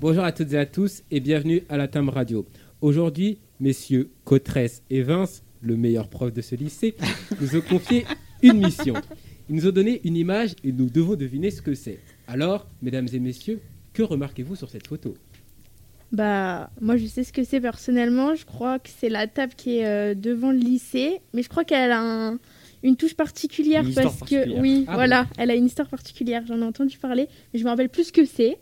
Bonjour à toutes et à tous et bienvenue à la Tame Radio. Aujourd'hui, messieurs Cotresse et Vince, le meilleur prof de ce lycée, nous ont confié une mission. Ils nous ont donné une image et nous devons deviner ce que c'est. Alors, mesdames et messieurs, que remarquez-vous sur cette photo? Bah, moi je sais ce que c'est personnellement. Je crois que c'est la table qui est euh, devant le lycée, mais je crois qu'elle a un- une touche particulière Une parce particulière. que oui, Ah voilà, elle a une histoire particulière. J'en ai entendu parler, mais je me rappelle plus ce que c'est.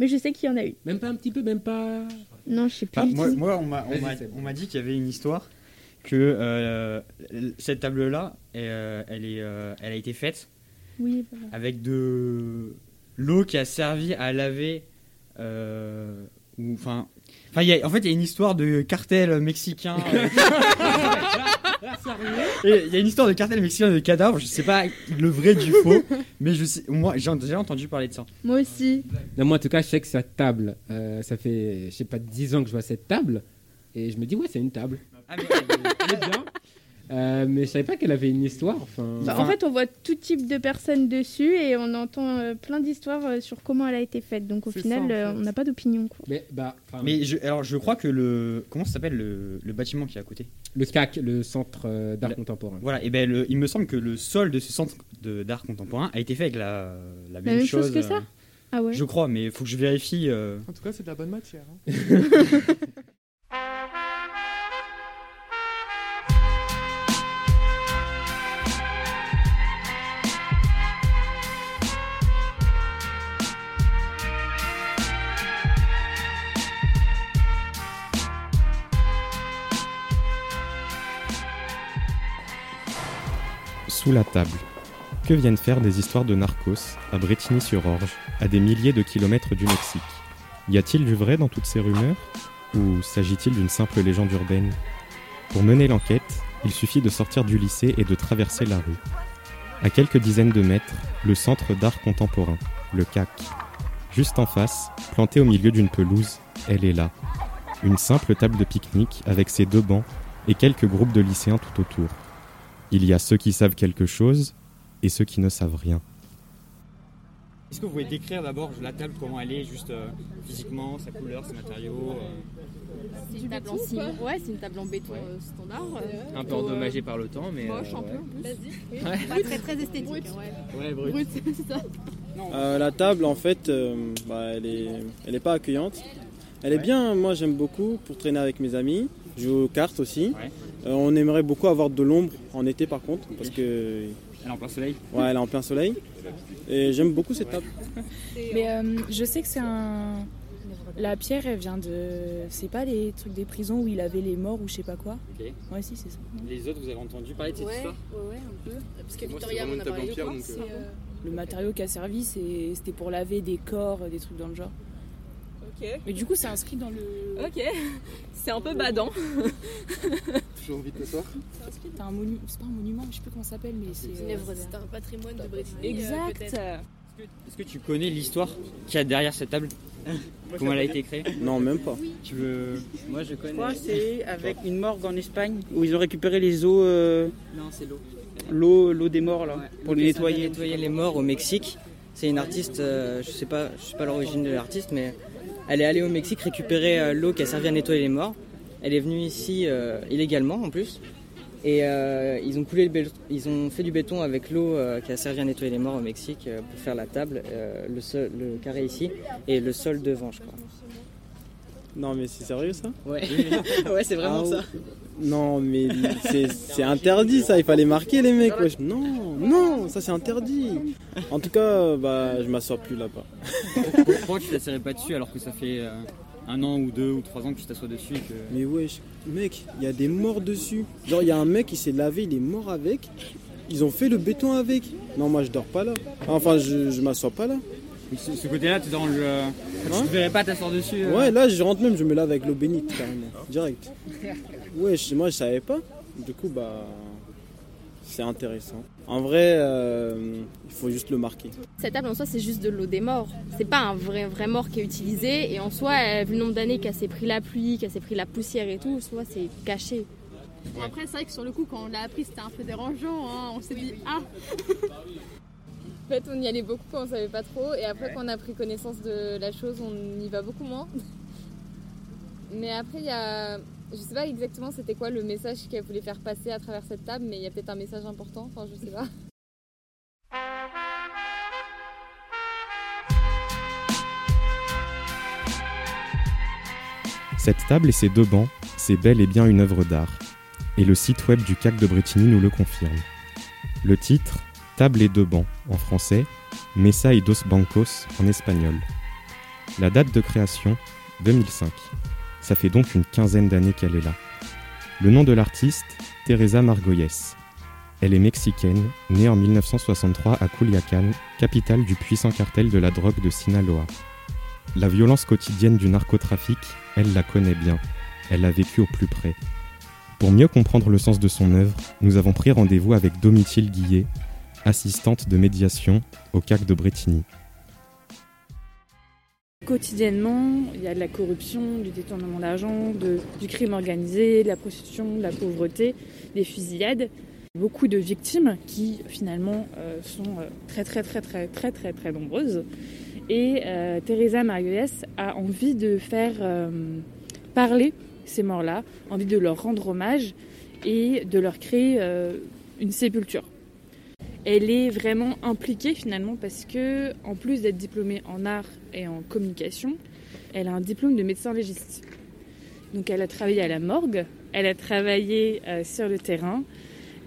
Mais je sais qu'il y en a eu. Même pas un petit peu, même pas. Non, je sais plus. Ah, moi, moi, on m'a on Vas-y, m'a- Seb. on m'a dit qu'il y avait une histoire que euh, cette table-là, euh, elle, est, euh, elle a été faite Oui, voilà. avec de l'eau qui a servi à laver. euh, ou- Enfin, en fait, il y a une histoire de cartel mexicain. Et Il y a une histoire de cartel mexicain de cadavres. Je sais pas le vrai du faux, mais je sais, moi j'ai déjà entendu parler de ça. Moi aussi. Non, moi en tout cas, je sais que cette table, euh, ça fait, je sais pas, 10 ans que je vois cette table. Et je me dis, ouais, c'est une table. Ah, mais- Elle est bien. Euh, mais je savais pas qu'elle avait une histoire. Enfin, Bah, en fait, on voit tout type de personnes dessus et on entend euh, plein d'histoires euh, sur comment elle a été faite. Donc au final, ça, en euh, fait. on n'a pas d'opinion. mais bah, enfin, Mais je, alors je crois que le comment ça s'appelle le, le bâtiment qui est à côté? le CAC, le Centre euh, d'art contemporain. Voilà, et ben le- il me semble que le sol de ce centre d'art contemporain a été fait avec la, la même, même chose que ça? Ah ouais. Je crois, mais il faut que je vérifie. euh. En tout cas, c'est de la bonne matière. hein. Sous la table. Que viennent faire des histoires de narcos à Bretigny-sur-Orge, à des milliers de kilomètres du Mexique? Y a-t-il du vrai dans toutes ces rumeurs? Ou s'agit-il d'une simple légende urbaine? Pour mener l'enquête, il suffit de sortir du lycée et de traverser la rue. À quelques dizaines de mètres, le centre d'art contemporain, le CAC. Juste en face, plantée au milieu d'une pelouse, elle est là. Une simple table de pique-nique avec ses deux bancs et quelques groupes de lycéens tout autour. Il y a ceux qui savent quelque chose et ceux qui ne savent rien. Est-ce que vous pouvez décrire d'abord la table, comment elle est, juste euh, physiquement, sa couleur, ses matériaux euh. C'est une table en ciment. Ouais, c'est une table en béton euh, standard. euh, Un peu plutôt, endommagé par le temps, mais. moche euh, un peu ouais. en plus. Pas très très esthétique. hein, ouais. Ouais, brut. Brut, c'est ça. Euh, la table, en fait, euh, bah, elle est, elle est pas accueillante. Elle est bien, moi j'aime beaucoup pour traîner avec mes amis. Je joue aux cartes aussi. Ouais. Euh, on aimerait beaucoup avoir de l'ombre en été par contre, parce que Elle est en plein soleil ouais, elle est en plein soleil. Et j'aime beaucoup cette table. Mais euh, je sais que c'est un. La pierre, elle vient de. C'est pas les trucs des prisons où il avait les morts ou je sais pas quoi Ok. Ouais, si, c'est ça. Les autres, vous avez entendu parler de cette Ouais, histoire ouais, ouais, un peu. Parce que Victoria m'en a parlé une de table quoi en pierre, donc, euh, Le matériau qui a servi, c'est- c'était pour laver des corps, des trucs dans le genre. Ok. Mais du coup, c'est inscrit dans le. Ok. C'est un peu badant. J'ai envie de t'asseoir. C'est un. C'est pas un monument, je sais plus comment ça s'appelle, mais c'est. C'est une œuvre, c'est un patrimoine de Bretigny. euh, Exact. Est-ce que tu connais l'histoire qu'il y a derrière cette table Comment elle a été créée Non, même pas. Tu veux. Moi, je Je connais. crois que c'est avec une morgue en Espagne où ils ont récupéré les eaux, euh, Non, c'est l'eau. l'eau, l'eau des morts là, Ouais. pour les nettoyer. nettoyer les morts au Mexique. C'est une artiste, euh, je sais pas, je sais pas l'origine de l'artiste, mais elle est allée au Mexique récupérer euh, l'eau qui a servi à nettoyer les morts. Elle est venue ici euh, illégalement en plus. Et euh, ils ont coulé le ils ont fait du béton avec l'eau qui a servi à nettoyer les morts au Mexique pour faire la table, le, le carré ici et le sol devant, je crois. Non, mais c'est sérieux ça Ouais, ouais, c'est vraiment Ah, ça. Non, mais c'est c'est interdit ça, il fallait marquer les mecs. wesh. Non, non, ça c'est interdit. En tout cas, bah, je m'assois plus là-bas. Pourquoi tu t'asserais pas dessus alors que ça fait euh, un an ou deux ou trois ans que tu t'assois dessus et que... Mais wesh, mec, il y a des morts dessus. Genre, il y a un mec qui s'est lavé, il est mort avec. Ils ont fait le béton avec. Non, moi je dors pas là. Enfin, je, je m'assois pas là. Ce, ce côté-là te dérange. euh, Hein tu te verrais pas t'asseoir dessus euh Ouais, là, je rentre même, je me lave avec l'eau bénite carrément, direct. Ouais, moi je savais pas. Du coup, bah, c'est intéressant. En vrai, euh, il faut juste le marquer. Cette table en soi, c'est juste de l'eau des morts. C'est pas un vrai, vrai mort qui est utilisé. Et en soi, vu le nombre d'années qu'elle s'est pris la pluie, qu'elle s'est pris la poussière et tout, en soi, c'est caché. Bon, après, c'est vrai que sur le coup, quand on l'a appris, c'était un peu dérangeant. hein. On s'est dit, ah fait, on y allait beaucoup quand on savait pas trop, et après, quand on a pris connaissance de la chose, on y va beaucoup moins. Mais après, il y a. Je sais pas exactement c'était quoi le message qu'elle voulait faire passer à travers cette table, mais il y a peut-être un message important, enfin, je sais pas. Cette table et ces deux bancs, c'est bel et bien une œuvre d'art. Et le site web du CAC de Bretigny nous le confirme. Le titre, Table et deux bancs en français, Mesa y dos bancos en espagnol. La date de création, 2005. Ça fait donc une quinzaine d'années qu'elle est là. Le nom de l'artiste, Teresa Margolles. Elle est mexicaine, née en 1963 à Culiacán, capitale du puissant cartel de la drogue de Sinaloa. La violence quotidienne du narcotrafic, elle la connaît bien. Elle l'a vécu au plus près. Pour mieux comprendre le sens de son œuvre, nous avons pris rendez-vous avec Domitille Guillet, assistante de médiation au CAC de Bretigny. Quotidiennement, il y a de la corruption, du détournement d'argent, du crime organisé, de la prostitution, de la pauvreté, des fusillades. Beaucoup de victimes qui finalement euh, sont euh, très très très très très très nombreuses. Et euh, Teresa Margulies a envie de faire parler ces morts-là, envie de leur rendre hommage et de leur créer une sépulture. Elle est vraiment impliquée finalement parce que, en plus d'être diplômée en art et en communication, elle a un diplôme de médecin légiste. Donc elle a travaillé à la morgue, elle a travaillé euh, sur le terrain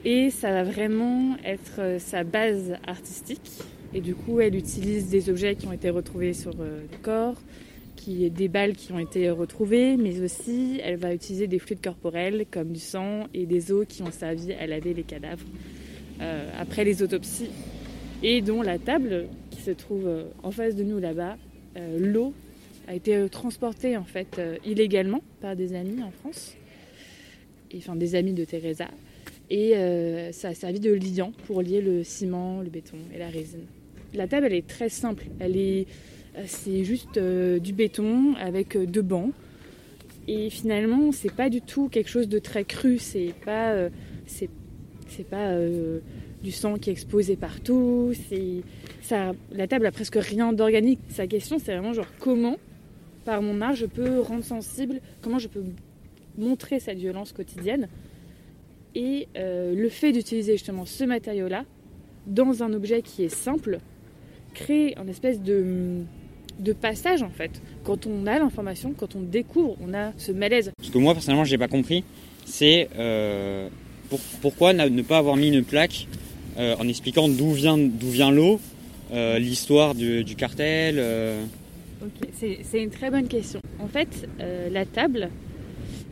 et ça va vraiment être euh, sa base artistique. Et du coup, elle utilise des objets qui ont été retrouvés sur euh, le corps, qui, des balles qui ont été retrouvées, mais aussi elle va utiliser des fluides corporels comme du sang et des eaux qui ont servi à laver les cadavres euh, après les autopsies. Et dont la table qui se trouve euh, en face de nous là-bas, euh, l'eau a été transportée en fait illégalement par des amis en France, et, enfin des amis de Teresa. Et ça a servi de liant pour lier le ciment, le béton et la résine. La table, elle est très simple. Elle est, c'est juste du béton avec deux bancs. Et finalement, c'est pas du tout quelque chose de très cru. C'est pas, c'est pas euh, du sang qui est exposé partout. C'est, ça, la table a presque rien d'organique. Sa question, c'est vraiment genre comment, par mon art, je peux rendre sensible, comment je peux montrer cette violence quotidienne. Et euh, le fait d'utiliser justement ce matériau-là dans un objet qui est simple crée un espèce de, de passage en fait. Quand on a l'information, quand on découvre, on a ce malaise. Ce que moi personnellement j'ai pas compris, c'est euh, pour- pourquoi ne pas avoir mis une plaque euh, en expliquant d'où vient, d'où vient l'eau, euh, l'histoire du, du cartel. euh. Ok, c'est c'est une très bonne question. En fait, la table,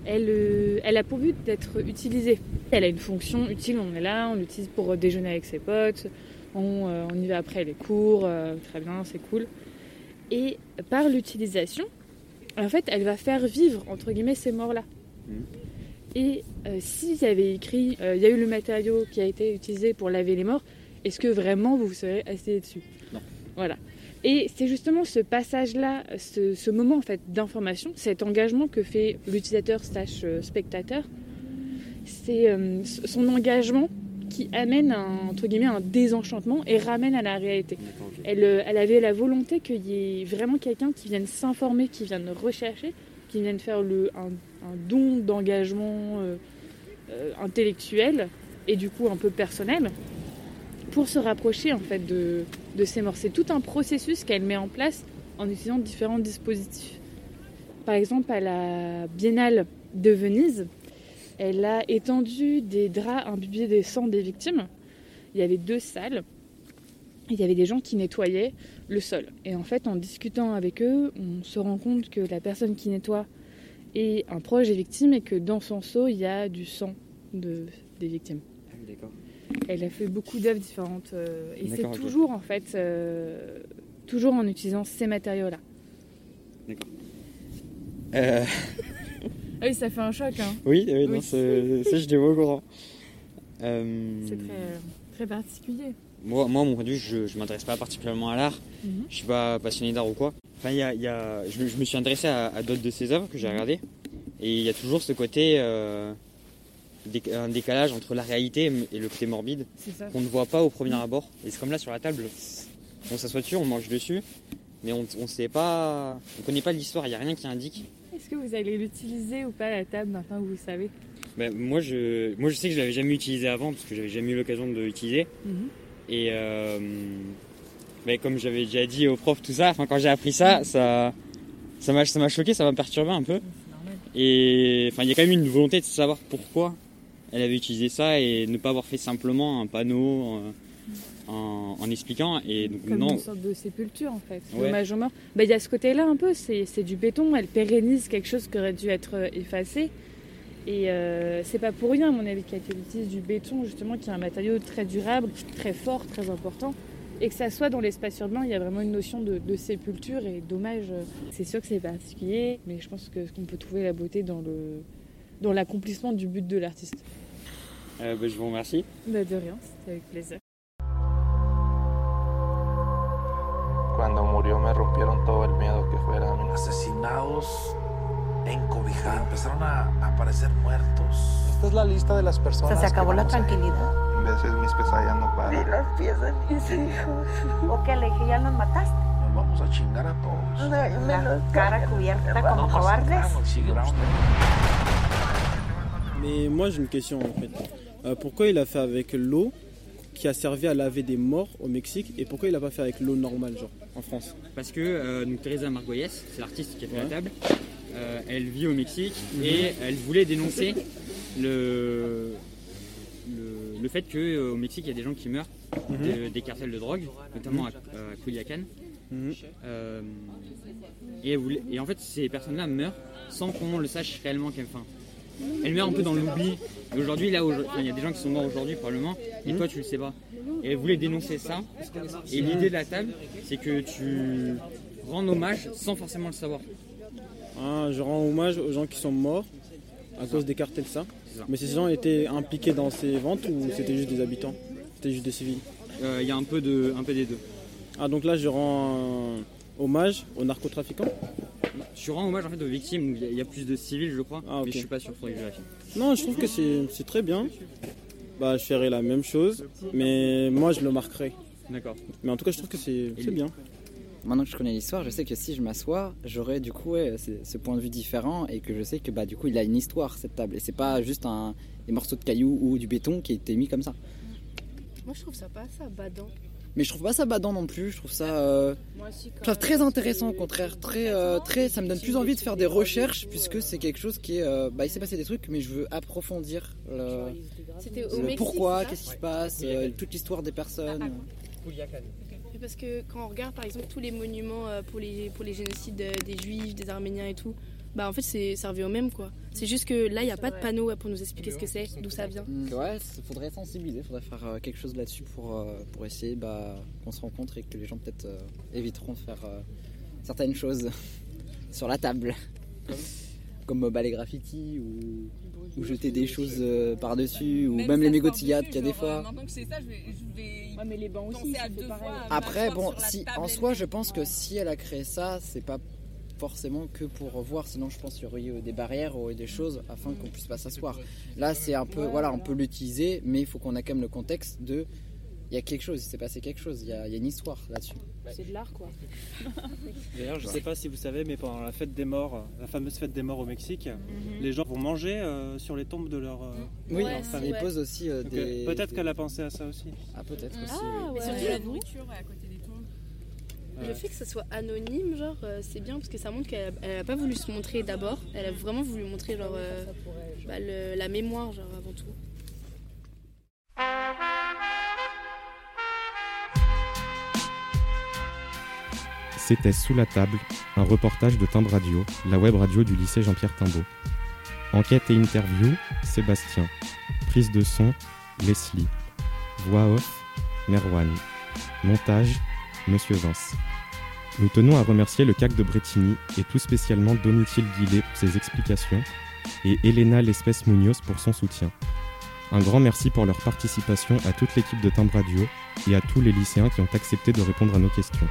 elle, elle a pour but d'être utilisée. Elle a une fonction utile, on est là, on l'utilise pour déjeuner avec ses potes, on, on y va après les cours, très bien, c'est cool. Et par l'utilisation, en fait, elle va faire vivre, entre guillemets, ces morts-là. Et euh, s'il y avait écrit, euh, il y a eu le matériau qui a été utilisé pour laver les morts, est-ce que vraiment vous vous serez assis dessus? Non. Voilà. Et c'est justement ce passage-là, ce, ce moment en fait d'information, cet engagement que fait l'utilisateur slash euh, spectateur, c'est euh, son engagement qui amène un, entre guillemets un désenchantement et ramène à la réalité. Elle, elle avait la volonté qu'il y ait vraiment quelqu'un qui vienne s'informer, qui vienne rechercher, qui vienne faire le, un, un don d'engagement euh, euh, intellectuel et du coup un peu personnel pour se rapprocher en fait de, ces morts. C'est tout un processus qu'elle met en place en utilisant différents dispositifs. Par exemple, à la Biennale de Venise, elle a étendu des draps imbibés des sangs des victimes. Il y avait deux salles. Il y avait des gens qui nettoyaient le sol. Et en fait, en discutant avec eux, on se rend compte que la personne qui nettoie est un proche des victimes et que dans son seau, il y a du sang de, des victimes. D'accord. Elle a fait beaucoup d'œuvres différentes euh, et c'est D'accord, toujours en fait euh, toujours en utilisant ces matériaux-là. Euh, Ah oui, ça fait un choc. Hein. oui, oui, Oui. ça je l'ai au courant. Euh, C'est très, très particulier. Moi, moi, mon point de vue, je, je m'intéresse pas particulièrement à l'art. Mhm. Je suis pas passionné d'art ou quoi. Enfin, y a, il y a- je, me- je me suis intéressé à, à d'autres de ses œuvres que j'ai regardées. Et il y a toujours ce côté. euh, un décalage entre la réalité et le côté morbide qu'on ne voit pas au premier abord. Et c'est comme là sur la table, on s'assoit dessus, on mange dessus, mais on ne sait pas, on connaît pas l'histoire, il n'y a rien qui indique. Est-ce que vous allez l'utiliser ou pas la table maintenant que vous savez? Ben, moi, je, moi, je sais que je l'avais jamais utilisé avant parce que j'avais jamais eu l'occasion de l'utiliser. Mhm. Et euh, comme j'avais déjà dit au prof, tout ça, enfin, quand j'ai appris ça, ça, ça m'a, ça m'a choqué, ça m'a perturbé un peu. Et enfin, il y a quand même une volonté de savoir pourquoi elle avait utilisé ça et ne pas avoir fait simplement un panneau euh, en, en expliquant. Et donc, Comme non, une sorte de sépulture en fait. Ouais. Hommage aux morts. Bah, Il y a ce côté-là un peu, c'est c'est du béton, elle pérennise quelque chose qui aurait dû être euh, effacé. Et euh, c'est pas pour rien, à mon avis, qu'elle utilise du béton, justement, qui est un matériau très durable, très fort, très important. Et que ça soit dans l'espace urbain, il y a vraiment une notion de, de sépulture et d'hommage. C'est sûr que c'est particulier, mais je pense que qu'on peut trouver la beauté dans le dans l'accomplissement du but de l'artiste. euh, ben, je vous remercie. Bah, de rien, c'était avec plaisir. Cuando murió me rompieron todo el miedo que fuera asesinados, encobijados, empezaron a aparecer muertos. Esta es la lista de las O personas. sea, se acabó que la tranquilidad? En veces mis pesadillas no paran. las pies de mis hijos. ¿O qué le dije? ¿Ya los mataste? Nos vamos a chingar a todos. La cara cubierta como cobardes. Mais moi j'ai une question en fait. Euh, pourquoi il a fait avec l'eau qui a servi à laver des morts au Mexique et pourquoi il a pas fait avec l'eau normale genre en France? Parce que euh, donc, Teresa Margoyes, c'est l'artiste qui a fait Ouais. la table, euh, elle vit au Mexique Mhm. et elle voulait dénoncer le, le, fait qu'au Mexique, il y a des gens qui meurent Mhm. de- des cartels de drogue, notamment à, à Culiacán. Mhm. Euh, et, en fait, ces personnes-là meurent sans qu'on le sache réellement qu'elles fin. Elles meurent un peu dans l'oubli. Et aujourd'hui, là, il y a des gens qui sont morts aujourd'hui probablement, et toi, tu le sais pas. Et elle voulait dénoncer ça. Et l'idée de la table, c'est que tu rends hommage sans forcément le savoir. Ah, je rends hommage aux gens qui sont morts à cause des cartels ça. Mais ces gens étaient impliqués dans ces ventes ou c'était juste des habitants? C'était juste des civils? Euh, Il y a un peu, de, un peu des deux. Ah donc là je rends hommage aux narcotrafiquants? Tu rends hommage en fait aux victimes. Il y a- il y a plus de civils, je crois, Ah, ok. mais je suis pas sûr. Faudrait que je vérifie. Non, je trouve que c'est très bien. Bah, je ferai la même chose, mais moi je le marquerai. D'accord. Mais en tout cas, je trouve que c'est bien. Maintenant que je connais l'histoire, je sais que si je m'assois, j'aurai du coup ouais, ce point de vue différent et que je sais que bah du coup il a une histoire cette table. Et c'est pas juste un des morceaux de cailloux ou du béton qui a été mis comme ça. Moi, je trouve ça pas ça badant. Mais je trouve pas ça badant non plus, je trouve ça euh, Moi aussi, quand je trouve ça très intéressant au contraire, très euh, très ça me donne plus envie de faire des recherches puisque c'est quelque chose qui est euh, bah il s'est passé des trucs mais je veux approfondir le, pourquoi, qu'est-ce qui se passe, euh, toute l'histoire des personnes. Mais Parce que quand on regarde par exemple tous les monuments euh, pour les, pour les génocides euh, des juifs, des arméniens et tout, bah en fait c'est ça revient au même quoi. C'est juste que là il n'y a pas de panneau pour nous expliquer ce que c'est, d'où ça vient. Mm, Ouais, il faudrait sensibiliser, faudrait faire euh, quelque chose là-dessus pour, pour essayer bah, qu'on se rencontre et que les gens peut-être euh, éviteront de faire euh, certaines choses sur la table. Comme euh, bah, les graffitis ou, ou jeter des choses euh, par-dessus ou même, les mégots de cigarettes qu'il y a des fois. Maintenant que c'est ça, je vais, je vais mais les bancs aussi, penser à c'est deux pareil. fois. à Après, bon, si, en soi, je pense que si elle a créé ça, c'est pas forcément que pour voir, sinon je pense qu'il y aurait eu des barrières ou des choses afin qu'on puisse pas s'asseoir. Là, c'est un peu, voilà, on peut l'utiliser, mais il faut qu'on ait quand même le contexte de, il y a quelque chose, il s'est passé quelque chose, il y a, il y a une histoire là-dessus. C'est de l'art quoi. D'ailleurs, je ne sais pas si vous savez, mais pendant la fête des morts, la fameuse fête des morts au Mexique, Mhm. les gens vont manger euh, sur les tombes de leur, euh, Oui, Ouais, famille. ils posent aussi, euh, des- Peut-être qu'elle a pensé à ça aussi. Ah, peut-être aussi. Ah, oui. ouais. Surtout la nourriture à côté des tombes. Le fait que ça soit anonyme, genre, euh, c'est bien parce que ça montre qu'elle elle a pas voulu se montrer d'abord, elle a vraiment voulu montrer genre euh, bah, le- la mémoire genre avant tout. C'était Sous la table, un reportage de Timbre Radio, la web radio du lycée Jean-Pierre Timbaud. Enquête et interview, Sébastien. Prise de son, Leslie. Voix off, Merwan. Montage, Monsieur Vince. Nous tenons à remercier le CAC de Bretigny et tout spécialement Domitil Guillet pour ses explications et Elena Lespès Munoz pour son soutien. Un grand merci pour leur participation à toute l'équipe de Timbre Radio et à tous les lycéens qui ont accepté de répondre à nos questions.